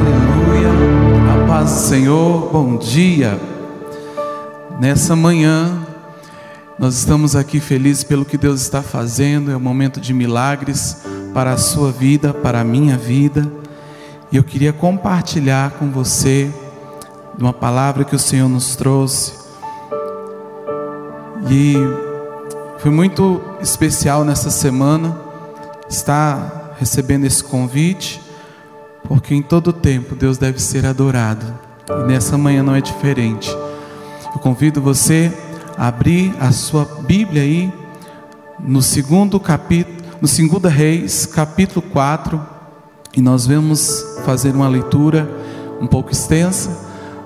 Aleluia. A paz do Senhor. Bom dia. Nessa manhã, nós estamos aqui felizes pelo que Deus está fazendo. É um momento de milagres para a sua vida, para a minha vida. E eu queria compartilhar com você uma palavra que o Senhor nos trouxe. E foi muito especial nessa semana estar recebendo esse convite porque em todo tempo Deus deve ser adorado. E nessa manhã não é diferente. Eu convido você a abrir a sua Bíblia aí no segundo capítulo, no segundo Reis, capítulo 4, e nós vamos fazer uma leitura um pouco extensa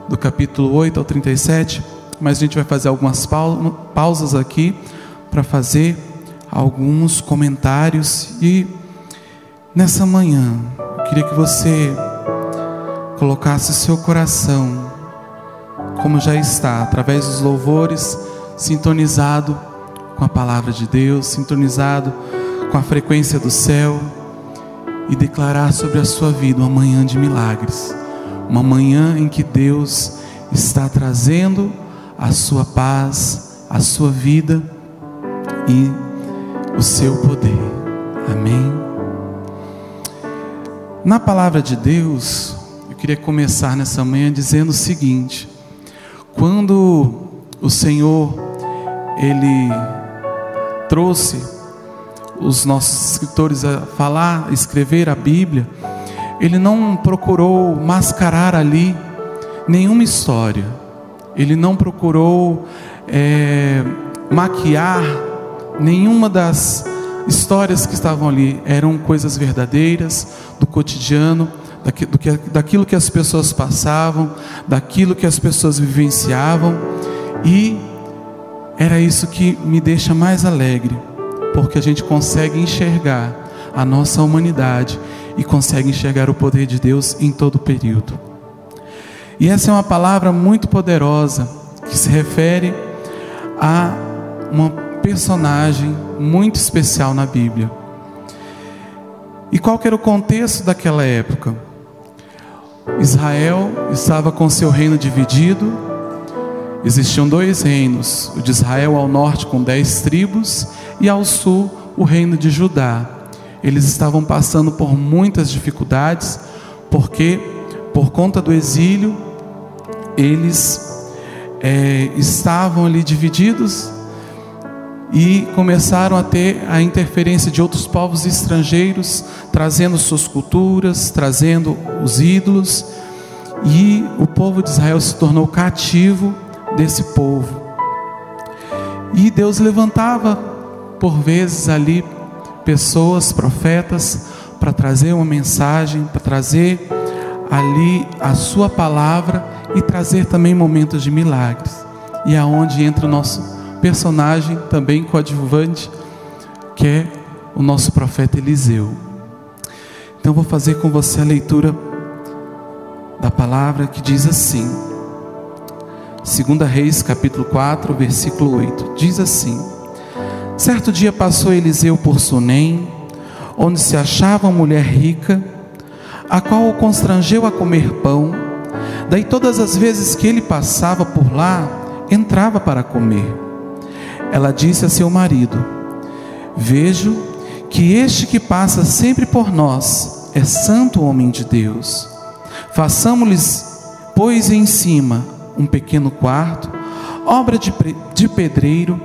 do capítulo 8 ao 37, mas a gente vai fazer algumas pausas aqui para fazer alguns comentários e nessa manhã Queria que você colocasse seu coração, como já está, através dos louvores, sintonizado com a palavra de Deus, sintonizado com a frequência do céu, e declarar sobre a sua vida uma manhã de milagres, uma manhã em que Deus está trazendo a sua paz, a sua vida e o seu poder. Amém. Na palavra de Deus, eu queria começar nessa manhã dizendo o seguinte: quando o Senhor ele trouxe os nossos escritores a falar, a escrever a Bíblia, ele não procurou mascarar ali nenhuma história, ele não procurou é, maquiar nenhuma das histórias que estavam ali eram coisas verdadeiras, do cotidiano, daquilo que as pessoas passavam, daquilo que as pessoas vivenciavam, e era isso que me deixa mais alegre, porque a gente consegue enxergar a nossa humanidade e consegue enxergar o poder de Deus em todo o período. E essa é uma palavra muito poderosa que se refere a uma personagem muito especial na Bíblia. E qual era o contexto daquela época? Israel estava com seu reino dividido. Existiam dois reinos: o de Israel ao norte, com dez tribos, e ao sul, o reino de Judá. Eles estavam passando por muitas dificuldades, porque, por conta do exílio, eles é, estavam ali divididos e começaram a ter a interferência de outros povos estrangeiros, trazendo suas culturas, trazendo os ídolos, e o povo de Israel se tornou cativo desse povo. E Deus levantava, por vezes, ali, pessoas, profetas, para trazer uma mensagem, para trazer ali a sua palavra e trazer também momentos de milagres. E aonde é entra o nosso personagem também coadjuvante, que é o nosso profeta Eliseu. Então vou fazer com você a leitura da palavra que diz assim. 2 Reis, capítulo 4, versículo 8. Diz assim: Certo dia passou Eliseu por Sunem, onde se achava uma mulher rica, a qual o constrangeu a comer pão. Daí todas as vezes que ele passava por lá, entrava para comer ela disse a seu marido: Vejo que este que passa sempre por nós é santo homem de Deus. Façamos-lhes, pois, em cima um pequeno quarto, obra de, de pedreiro,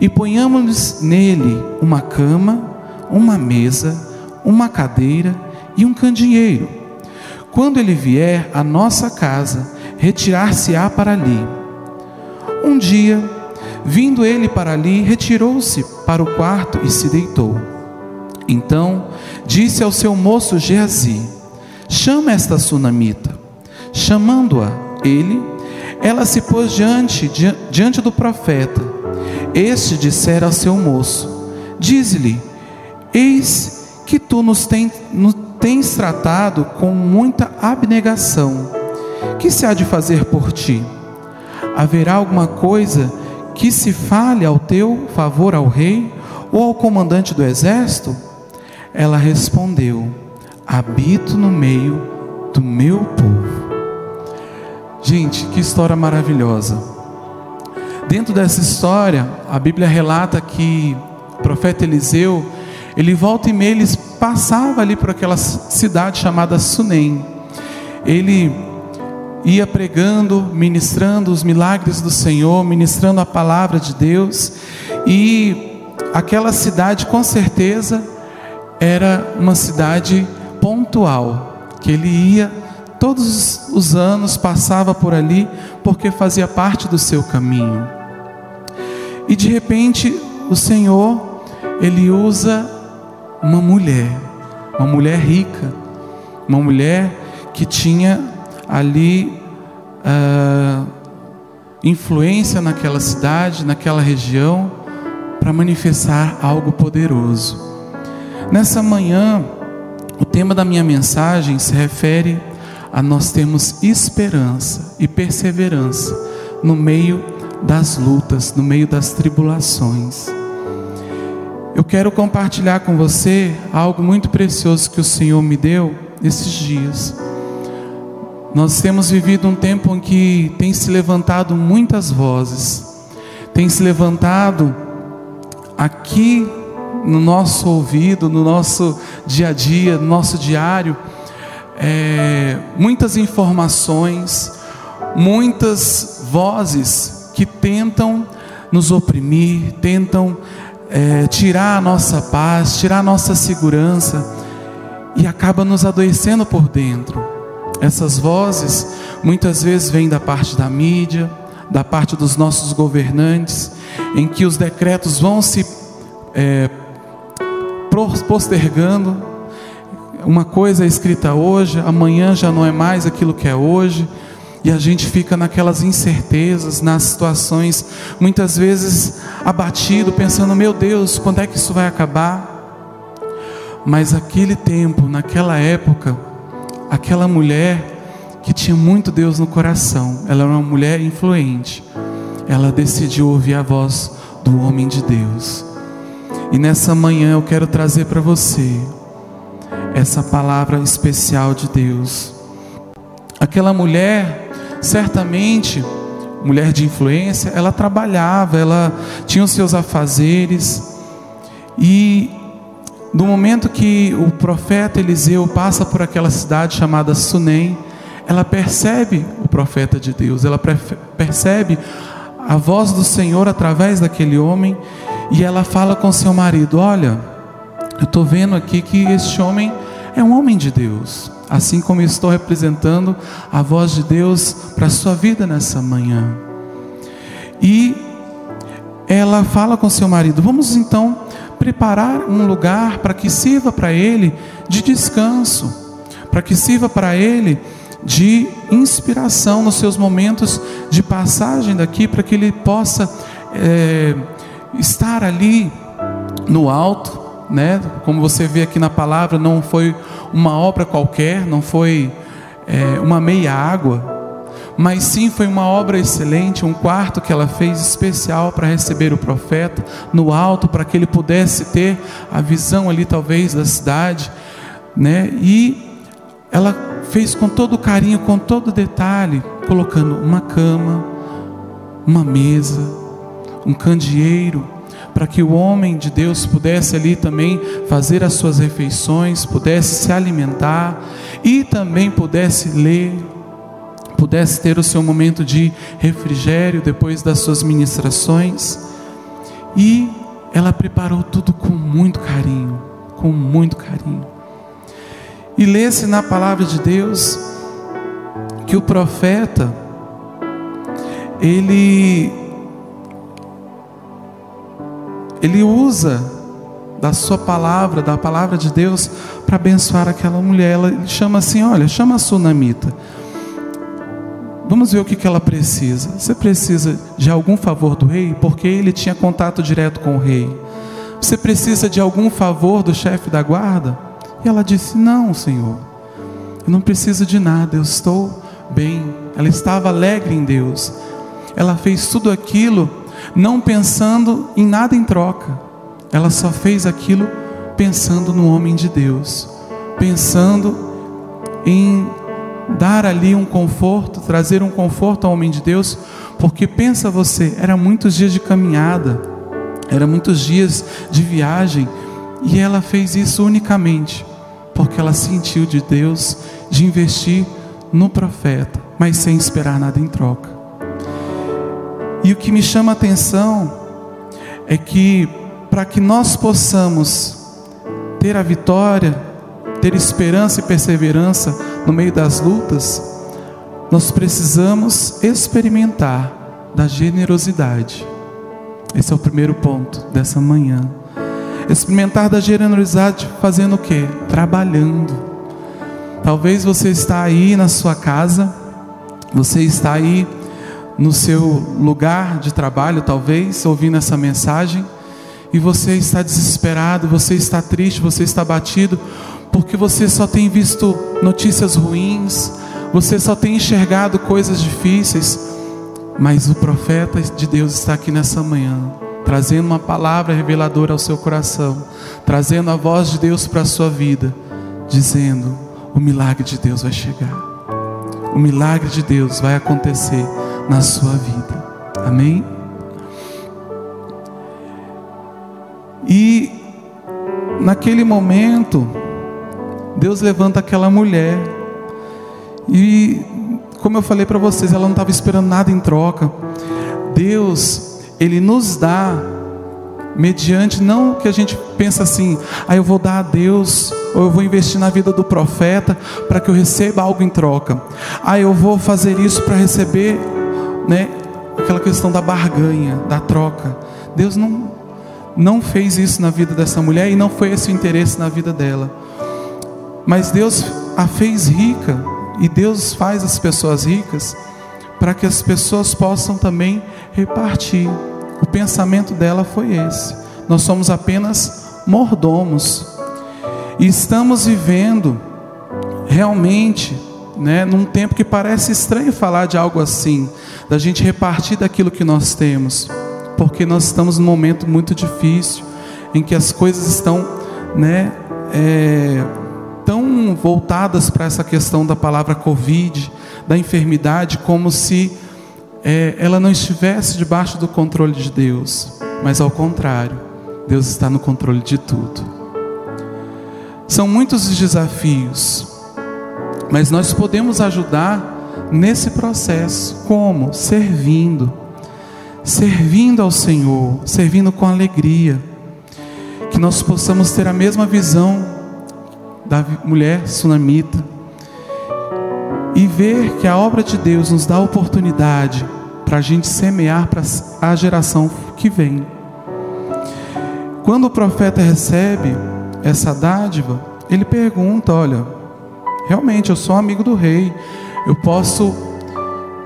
e ponhamos nele uma cama, uma mesa, uma cadeira e um candeeiro. Quando ele vier à nossa casa, retirar-se-á para ali. Um dia, Vindo ele para ali, retirou-se para o quarto e se deitou. Então disse ao seu moço Geazi: Chama esta sunamita. Chamando-a ele, ela se pôs diante, diante do profeta. Este dissera ao seu moço: Diz-lhe: Eis que tu nos, ten, nos tens tratado com muita abnegação. Que se há de fazer por ti? Haverá alguma coisa que se fale ao teu favor ao rei ou ao comandante do exército? Ela respondeu: Habito no meio do meu povo. Gente, que história maravilhosa. Dentro dessa história, a Bíblia relata que o profeta Eliseu, ele volta e meia, ele passava ali por aquela cidade chamada Sunem. Ele ia pregando, ministrando os milagres do Senhor, ministrando a palavra de Deus, e aquela cidade com certeza era uma cidade pontual, que ele ia todos os anos, passava por ali, porque fazia parte do seu caminho. E de repente, o Senhor, ele usa uma mulher, uma mulher rica, uma mulher que tinha ali uh, influência naquela cidade, naquela região, para manifestar algo poderoso. Nessa manhã, o tema da minha mensagem se refere a nós termos esperança e perseverança no meio das lutas, no meio das tribulações. Eu quero compartilhar com você algo muito precioso que o Senhor me deu esses dias. Nós temos vivido um tempo em que tem se levantado muitas vozes, tem se levantado aqui no nosso ouvido, no nosso dia a dia, no nosso diário, é, muitas informações, muitas vozes que tentam nos oprimir, tentam é, tirar a nossa paz, tirar a nossa segurança e acaba nos adoecendo por dentro. Essas vozes muitas vezes vêm da parte da mídia, da parte dos nossos governantes, em que os decretos vão se é, postergando. Uma coisa é escrita hoje, amanhã já não é mais aquilo que é hoje e a gente fica naquelas incertezas, nas situações, muitas vezes abatido, pensando: meu Deus, quando é que isso vai acabar? Mas aquele tempo, naquela época, aquela mulher que tinha muito Deus no coração, ela era uma mulher influente, ela decidiu ouvir a voz do homem de Deus. E nessa manhã eu quero trazer para você essa palavra especial de Deus. Aquela mulher certamente, mulher de influência, ela trabalhava, ela tinha os seus afazeres, e no momento que o profeta Eliseu passa por aquela cidade chamada Sunem, ela percebe o profeta de Deus, ela percebe a voz do Senhor através daquele homem, e ela fala com seu marido: Olha, eu estou vendo aqui que este homem é um homem de Deus assim como estou representando a voz de Deus para a sua vida nessa manhã. E ela fala com seu marido: Vamos então preparar um lugar para que sirva para ele de descanso, para que sirva para ele de inspiração nos seus momentos de passagem daqui, para que ele possa é, estar ali no alto, né? Como você vê aqui na palavra, não foi uma obra qualquer, não foi é, uma meia água, mas sim foi uma obra excelente, um quarto que ela fez especial para receber o profeta no alto, para que ele pudesse ter a visão ali talvez da cidade, né? E ela fez com todo carinho, com todo detalhe, colocando uma cama, uma mesa, um candeeiro, para que o homem de Deus pudesse ali também fazer as suas refeições, pudesse se alimentar e também pudesse ler, pudesse ter o seu momento de refrigério depois das suas ministrações. E ela preparou tudo com muito carinho, com muito carinho. E lê-se na palavra de Deus que o profeta ele ele usa da sua palavra, da palavra de Deus, para abençoar aquela mulher. Ela, ele chama assim: olha, chama a sunamita. Vamos ver o que, que ela precisa. Você precisa de algum favor do rei? Porque ele tinha contato direto com o rei. Você precisa de algum favor do chefe da guarda? E ela disse: Não, Senhor, eu não preciso de nada, eu estou bem. Ela estava alegre em Deus. Ela fez tudo aquilo não pensando em nada em troca. Ela só fez aquilo pensando no homem de Deus, pensando em dar ali um conforto, trazer um conforto ao homem de Deus, porque pensa você, era muitos dias de caminhada, era muitos dias de viagem, e ela fez isso unicamente porque ela sentiu de Deus de investir no profeta, mas sem esperar nada em troca. E o que me chama a atenção é que para que nós possamos ter a vitória, ter esperança e perseverança no meio das lutas, nós precisamos experimentar da generosidade. Esse é o primeiro ponto dessa manhã. Experimentar da generosidade fazendo o quê? Trabalhando. Talvez você está aí na sua casa, você está aí no seu lugar de trabalho, talvez, ouvindo essa mensagem, e você está desesperado, você está triste, você está batido, porque você só tem visto notícias ruins, você só tem enxergado coisas difíceis, mas o profeta de Deus está aqui nessa manhã trazendo uma palavra reveladora ao seu coração, trazendo a voz de Deus para a sua vida, dizendo: o milagre de Deus vai chegar, o milagre de Deus vai acontecer na sua vida. Amém? E naquele momento, Deus levanta aquela mulher, e como eu falei para vocês, ela não estava esperando nada em troca. Deus ele nos dá mediante não que a gente pensa assim, ah, eu vou dar a Deus, ou eu vou investir na vida do profeta para que eu receba algo em troca. Ah, eu vou fazer isso para receber, né, aquela questão da barganha, da troca. Deus não não fez isso na vida dessa mulher e não foi esse o interesse na vida dela. Mas Deus a fez rica e Deus faz as pessoas ricas para que as pessoas possam também repartir. O pensamento dela foi esse. Nós somos apenas mordomos. E estamos vivendo realmente, né, num tempo que parece estranho falar de algo assim, da gente repartir daquilo que nós temos, porque nós estamos num momento muito difícil, em que as coisas estão, né, é, tão voltadas para essa questão da palavra Covid, da enfermidade, como se é, ela não estivesse debaixo do controle de Deus, mas ao contrário, Deus está no controle de tudo. São muitos os desafios, mas nós podemos ajudar nesse processo, como? Servindo, servindo ao Senhor, servindo com alegria, que nós possamos ter a mesma visão da mulher sunamita, e ver que a obra de Deus nos dá oportunidade para a gente semear para a geração que vem. Quando o profeta recebe essa dádiva, ele pergunta: Olha, realmente eu sou amigo do rei, eu posso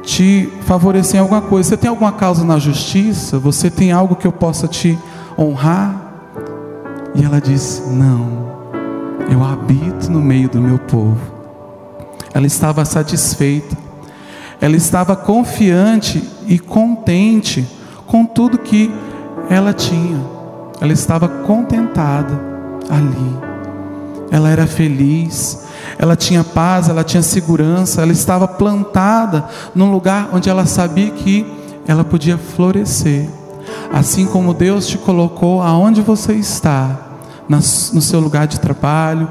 te favorecer em alguma coisa. Você tem alguma causa na justiça? Você tem algo que eu possa te honrar? E ela diz: Não, eu habito no meio do meu povo. Ela estava satisfeita, ela estava confiante e contente com tudo que ela tinha, ela estava contentada ali, ela era feliz, ela tinha paz, ela tinha segurança, ela estava plantada num lugar onde ela sabia que ela podia florescer. Assim como Deus te colocou aonde você está, no seu lugar de trabalho,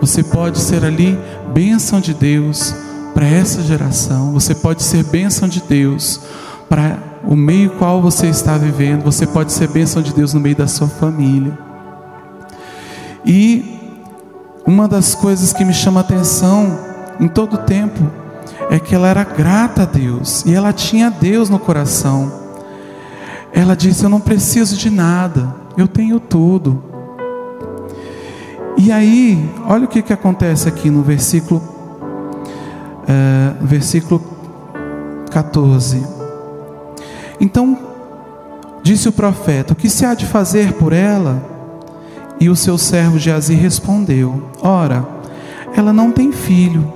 você pode ser ali bênção de Deus para essa geração. Você pode ser bênção de Deus para o meio qual você está vivendo. Você pode ser bênção de Deus no meio da sua família. E uma das coisas que me chama a atenção em todo o tempo é que ela era grata a Deus e ela tinha Deus no coração. Ela disse: Eu não preciso de nada, eu tenho tudo. E aí, olha o que, que acontece aqui no versículo, uh, versículo 14. Então, disse o profeta: O que se há de fazer por ela? E o seu servo Geazi respondeu: Ora, ela não tem filho,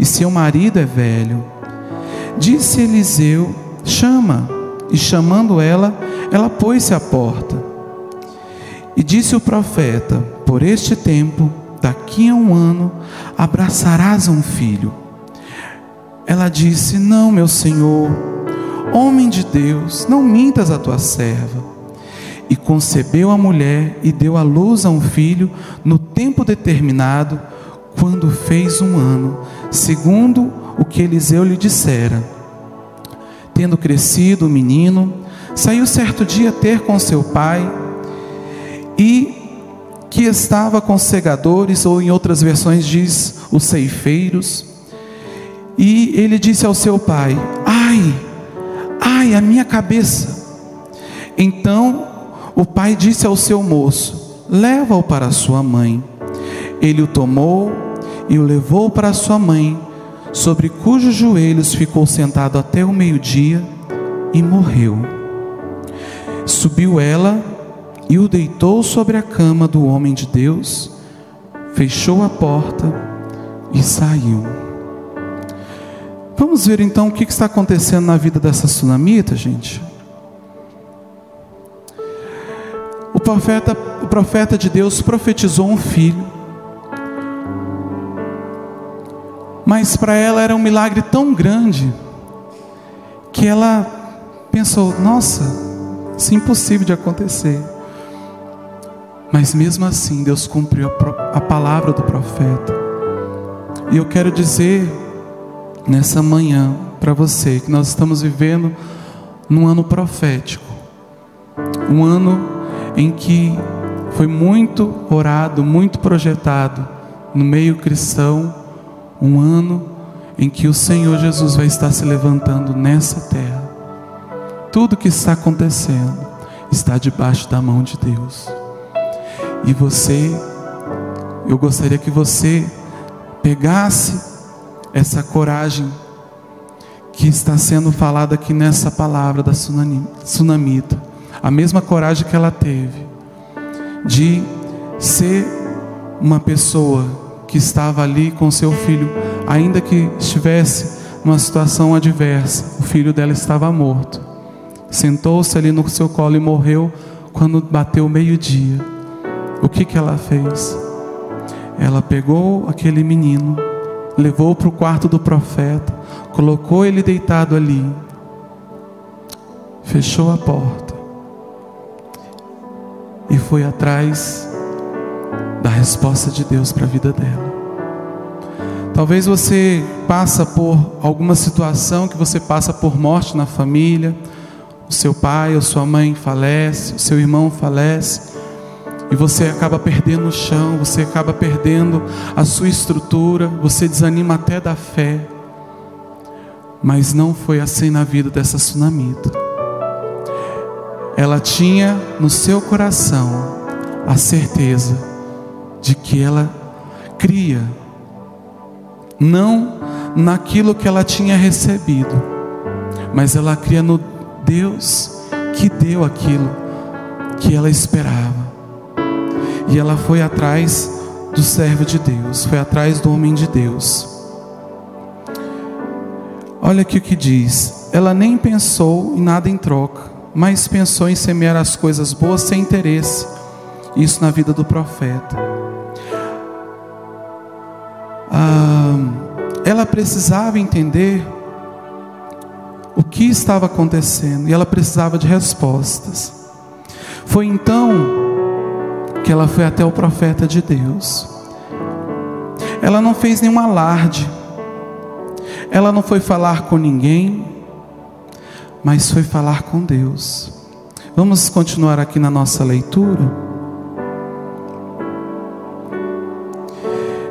e seu marido é velho. Disse Eliseu: Chama. E chamando ela, ela pôs-se à porta. E disse o profeta: por este tempo, daqui a um ano, abraçarás um filho. ela disse: Não, meu senhor, homem de Deus, não mintas a tua serva. E concebeu a mulher e deu à luz a um filho no tempo determinado, quando fez um ano, segundo o que Eliseu lhe dissera. Tendo crescido o menino, saiu certo dia ter com seu pai e que estava com segadores, ou em outras versões diz os ceifeiros. E ele disse ao seu pai: Ai, ai, a minha cabeça. Então o pai disse ao seu moço: Leva-o para sua mãe. Ele o tomou e o levou para sua mãe, sobre cujos joelhos ficou sentado até o meio-dia e morreu. Subiu ela e o deitou sobre a cama do homem de Deus, fechou a porta e saiu. Vamos ver então o que está acontecendo na vida dessa sunamita, gente. O profeta, o profeta de Deus profetizou um filho, mas para ela era um milagre tão grande que ela pensou: nossa, isso é impossível de acontecer. Mas mesmo assim, Deus cumpriu a, a palavra do profeta. E eu quero dizer nessa manhã para você que nós estamos vivendo num ano profético, um ano em que foi muito orado, muito projetado no meio cristão, um ano em que o Senhor Jesus vai estar se levantando nessa terra. Tudo que está acontecendo está debaixo da mão de Deus. E você, eu gostaria que você pegasse essa coragem que está sendo falada aqui nessa palavra da tsunamita, a mesma coragem que ela teve de ser uma pessoa que estava ali com seu filho, ainda que estivesse numa situação adversa, o filho dela estava morto. Sentou-se ali no seu colo e morreu quando bateu meio-dia. O que, que ela fez? Ela pegou aquele menino, levou para o quarto do profeta, colocou ele deitado ali, fechou a porta e foi atrás da resposta de Deus para a vida dela. Talvez você passa por alguma situação que você passa por morte na família, o seu pai ou sua mãe falece, o seu irmão falece, e você acaba perdendo o chão, você acaba perdendo a sua estrutura, você desanima até da fé. Mas não foi assim na vida dessa tsunamita. Ela tinha no seu coração a certeza de que ela cria, não naquilo que ela tinha recebido, mas ela cria no Deus que deu aquilo que ela esperava. E ela foi atrás do servo de Deus, foi atrás do homem de Deus. Olha aqui o que diz: ela nem pensou em nada em troca, mas pensou em semear as coisas boas sem interesse. Isso na vida do profeta. Ah, ela precisava entender o que estava acontecendo e ela precisava de respostas. Foi então que ela foi até o profeta de Deus. Ela não fez nenhum alarde, ela não foi falar com ninguém, mas foi falar com Deus. Vamos continuar aqui na nossa leitura.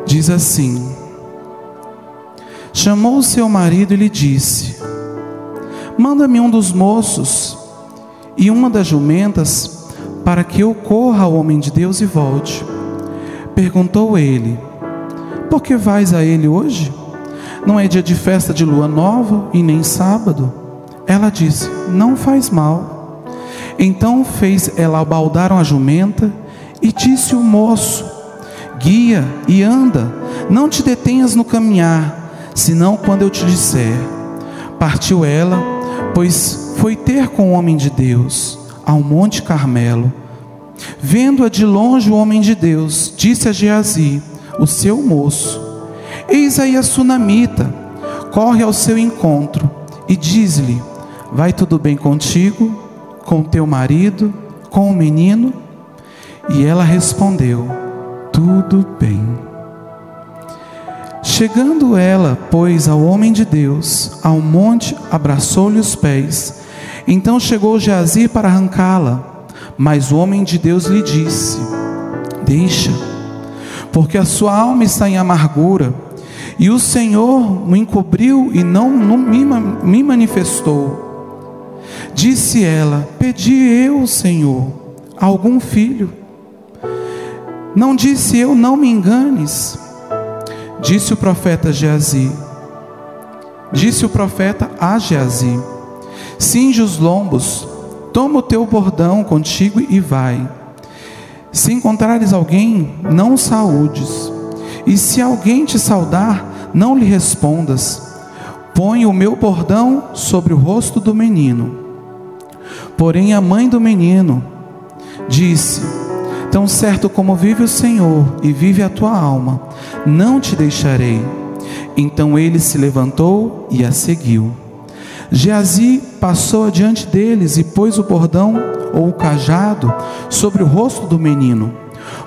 Diz assim: Chamou o seu marido e lhe disse: Manda-me um dos moços e uma das jumentas para que eu corra ao homem de Deus e volte. Perguntou ele: Por que vais a ele hoje? Não é dia de festa de lua nova e nem sábado. Ela disse: Não faz mal. Então fez ela baldaram a jumenta e disse o moço: Guia e anda, não te detenhas no caminhar, senão quando eu te disser. Partiu ela, pois foi ter com o homem de Deus ao monte Carmelo. Vendo-a de longe o homem de Deus, disse a Geazi, o seu moço: Eis aí a sunamita, corre ao seu encontro e diz-lhe: Vai tudo bem contigo, com teu marido, com o menino? E ela respondeu: Tudo bem. Chegando ela, pois, ao homem de Deus, ao monte, abraçou-lhe os pés. Então chegou Geazi para arrancá-la, mas o homem de Deus lhe disse: Deixa, porque a sua alma está em amargura, e o Senhor me encobriu e não, não me, me manifestou. Disse ela: Pedi eu, Senhor, algum filho. Não disse eu, não me enganes. Disse o profeta Geazi. Disse o profeta a Geazi: Cinge os lombos, toma o teu bordão contigo e vai. Se encontrares alguém, não o saúdes. E se alguém te saudar, não lhe respondas. Põe o meu bordão sobre o rosto do menino. Porém, a mãe do menino disse: Tão certo como vive o Senhor e vive a tua alma, não te deixarei. Então ele se levantou e a seguiu. Geazi passou adiante deles e pôs o bordão ou o cajado sobre o rosto do menino.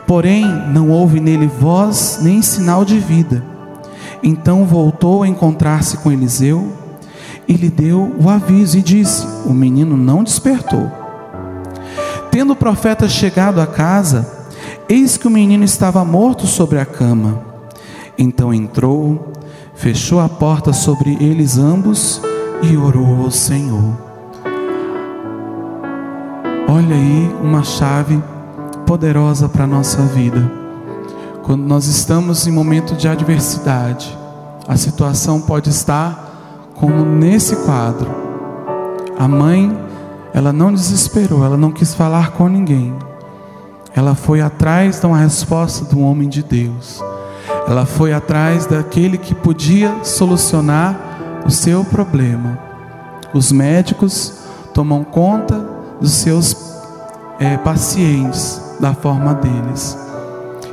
Porém, não houve nele voz nem sinal de vida. Então voltou a encontrar-se com Eliseu e lhe deu o aviso e disse: O menino não despertou. Tendo o profeta chegado à casa, eis que o menino estava morto sobre a cama. Então entrou, fechou a porta sobre eles ambos e orou ao Senhor. Olha aí uma chave poderosa para a nossa vida. Quando nós estamos em momento de adversidade, a situação pode estar como nesse quadro. A mãe ela não desesperou, ela não quis falar com ninguém. Ela foi atrás de uma resposta do homem de Deus. Ela foi atrás daquele que podia solucionar o seu problema. Os médicos tomam conta dos seus é, pacientes da forma deles.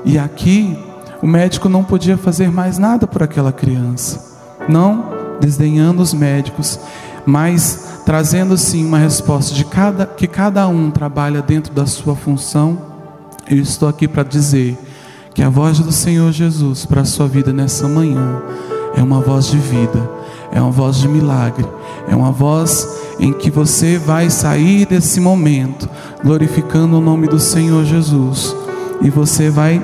E aqui o médico não podia fazer mais nada por aquela criança, não desdenhando os médicos, mas trazendo sim uma resposta de cada que cada um trabalha dentro da sua função. Eu estou aqui para dizer que a voz do Senhor Jesus para a sua vida nessa manhã é uma voz de vida, é uma voz de milagre, é uma voz em que você vai sair desse momento glorificando o nome do Senhor Jesus e você vai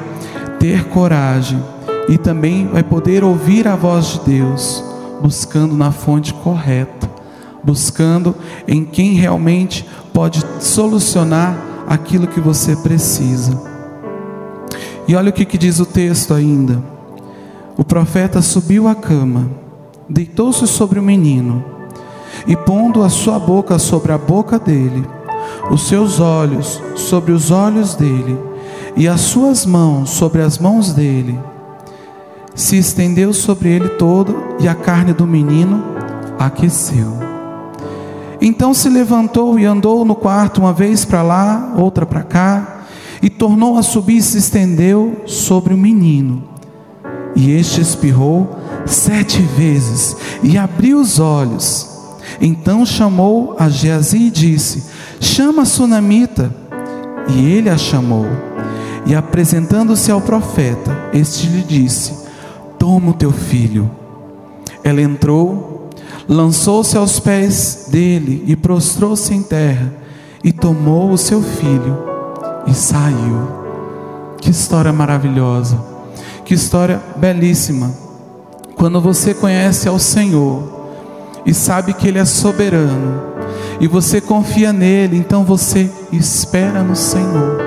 ter coragem e também vai poder ouvir a voz de Deus, buscando na fonte correta buscando em quem realmente pode solucionar aquilo que você precisa. E olha o que, que diz o texto ainda. O profeta subiu à cama, deitou-se sobre o menino, e pondo a sua boca sobre a boca dele, os seus olhos sobre os olhos dele, e as suas mãos sobre as mãos dele, se estendeu sobre ele todo, e a carne do menino aqueceu. Então se levantou e andou no quarto, uma vez para lá, outra para cá, e tornou a subir e se estendeu sobre o menino. E este espirrou sete vezes e abriu os olhos. Então chamou a Geazi e disse: Chama a sunamita. E ele a chamou. E apresentando-se ao profeta, este lhe disse: Toma o teu filho. Ela entrou lançou-se aos pés dele e prostrou-se em terra e tomou o seu filho e saiu. Que história maravilhosa, que história belíssima. Quando você conhece ao Senhor e sabe que Ele é soberano e você confia nele, então você espera no Senhor,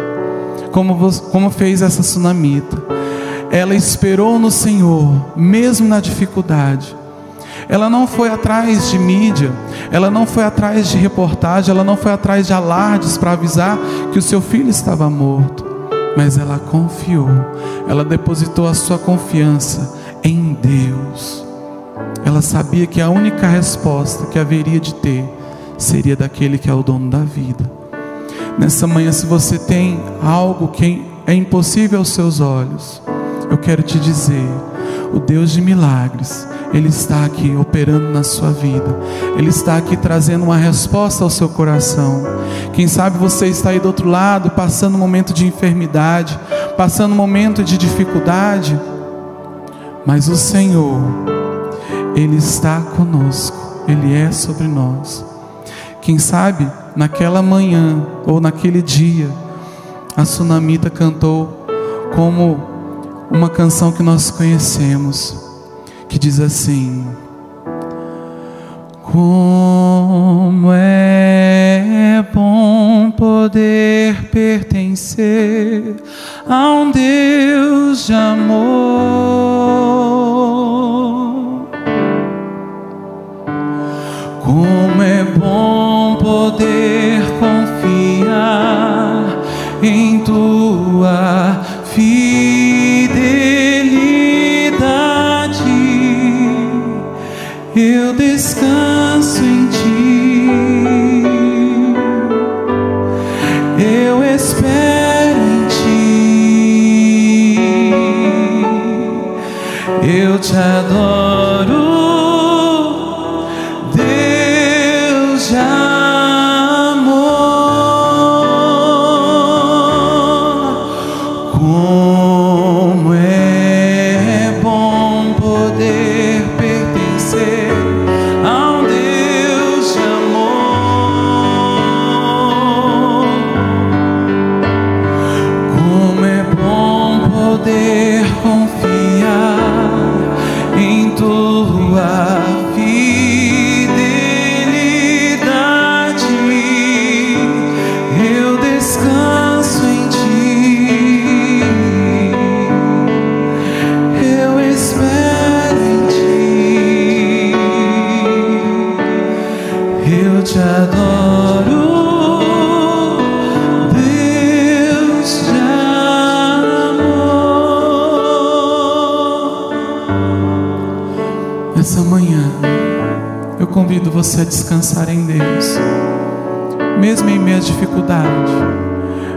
como, você, como fez essa tsunamita. Ela esperou no Senhor, mesmo na dificuldade. Ela não foi atrás de mídia, ela não foi atrás de reportagem, ela não foi atrás de alardes para avisar que o seu filho estava morto, mas ela confiou, ela depositou a sua confiança em Deus. Ela sabia que a única resposta que haveria de ter seria daquele que é o dono da vida. Nessa manhã, se você tem algo que é impossível aos seus olhos, eu quero te dizer: o Deus de milagres, Ele está aqui operando na sua vida. Ele está aqui trazendo uma resposta ao seu coração. Quem sabe você está aí do outro lado, passando um momento de enfermidade, passando um momento de dificuldade, mas o Senhor, Ele está conosco, Ele é sobre nós. Quem sabe naquela manhã ou naquele dia, a Sunamita cantou como uma canção que nós conhecemos que diz assim: Como é bom poder pertencer a um Deus de amor. Como é bom poder confiar em tua Deus, mesmo em meio à dificuldade,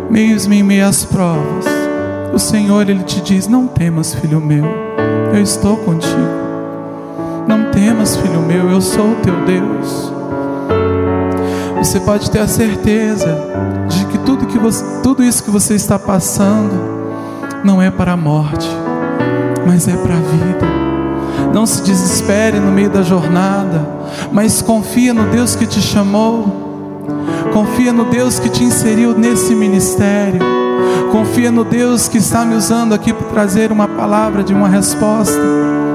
mesmo em meio às provas. O Senhor, Ele te diz: Não temas, filho meu, eu estou contigo. Não temas, filho meu, eu sou o teu Deus. Você pode ter a certeza de que tudo, que você, tudo isso que você está passando não é para a morte, mas é para a vida. Não se desespere no meio da jornada, mas confia no Deus que te chamou. Confia no Deus que te inseriu nesse ministério. Confia no Deus que está me usando aqui para trazer uma palavra de uma resposta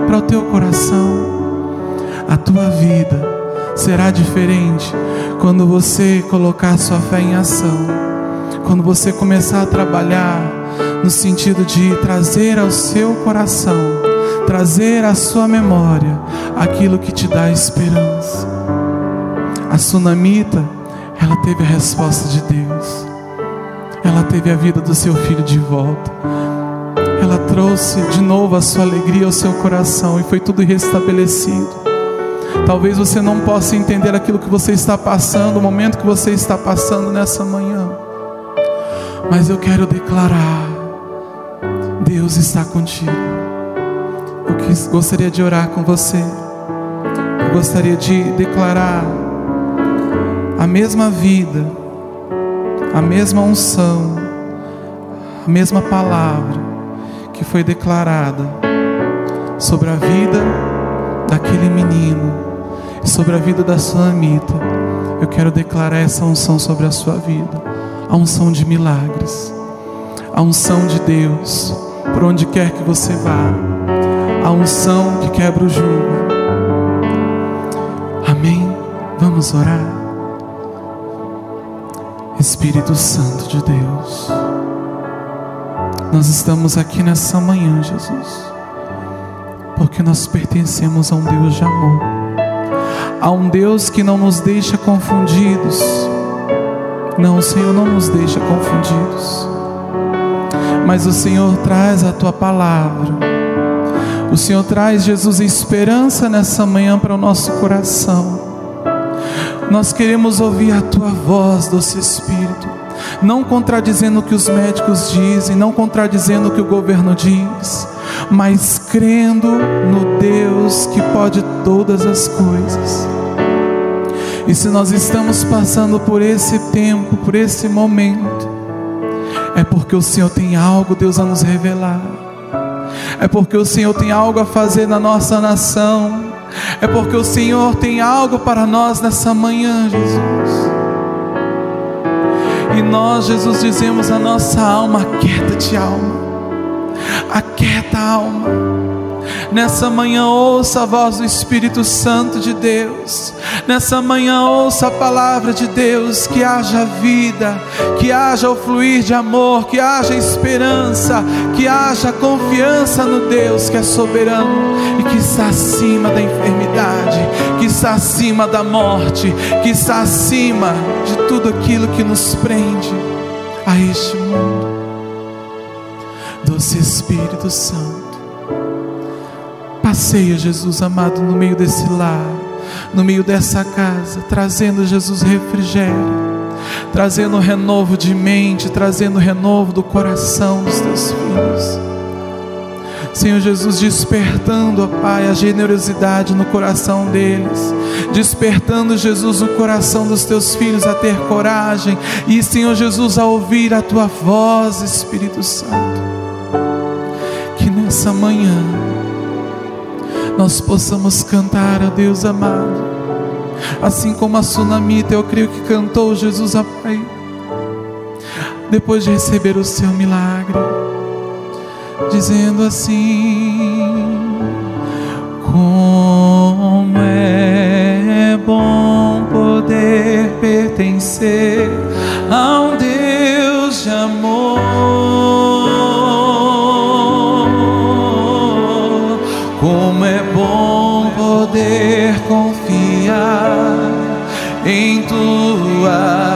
para o teu coração. A tua vida será diferente quando você colocar sua fé em ação. Quando você começar a trabalhar no sentido de trazer ao seu coração trazer à sua memória aquilo que te dá esperança. A sunamita, ela teve a resposta de Deus. Ela teve a vida do seu filho de volta. Ela trouxe de novo a sua alegria ao seu coração e foi tudo restabelecido. Talvez você não possa entender aquilo que você está passando, o momento que você está passando nessa manhã. Mas eu quero declarar: Deus está contigo eu gostaria de orar com você. Eu gostaria de declarar a mesma vida, a mesma unção, a mesma palavra que foi declarada sobre a vida daquele menino sobre a vida da sua amita. Eu quero declarar essa unção sobre a sua vida, a unção de milagres, a unção de Deus, por onde quer que você vá a unção que quebra o jugo. Amém? Vamos orar. Espírito Santo de Deus, nós estamos aqui nessa manhã, Jesus, porque nós pertencemos a um Deus de amor, a um Deus que não nos deixa confundidos. Não, o Senhor não nos deixa confundidos, mas o Senhor traz a tua palavra o Senhor traz, Jesus, esperança nessa manhã para o nosso coração. Nós queremos ouvir a tua voz, doce Espírito, não contradizendo o que os médicos dizem, não contradizendo o que o governo diz, mas crendo no Deus que pode todas as coisas. E se nós estamos passando por esse tempo, por esse momento, é porque o Senhor tem algo, Deus, a nos revelar. É porque o Senhor tem algo a fazer na nossa nação. É porque o Senhor tem algo para nós nessa manhã, Jesus. E nós, Jesus, dizemos a nossa alma: aquieta-te, alma, aquieta, alma Nessa manhã, ouça a voz do Espírito Santo de Deus. Nessa manhã, ouça a palavra de Deus. Que haja vida, que haja o fluir de amor, que haja esperança, que haja confiança no Deus que é soberano e que está acima da enfermidade, que está acima da morte, que está acima de tudo aquilo que nos prende a este mundo. Doce Espírito Santo Passeia, Jesus amado, no meio desse lar, no meio dessa casa, trazendo, Jesus, refrigério, trazendo renovo de mente, trazendo renovo do coração dos teus filhos. Senhor Jesus, despertando, ó Pai, a generosidade no coração deles, despertando, Jesus, o coração dos teus filhos a ter coragem e, Senhor Jesus, a ouvir a tua voz, Espírito Santo. Que nessa manhã, nós possamos cantar a Deus amado, assim como a sunamita, eu creio que cantou Jesus a Pai, depois de receber o seu milagre, dizendo assim: Como é bom poder pertencer a um Deus de amor. Poder confiar em tua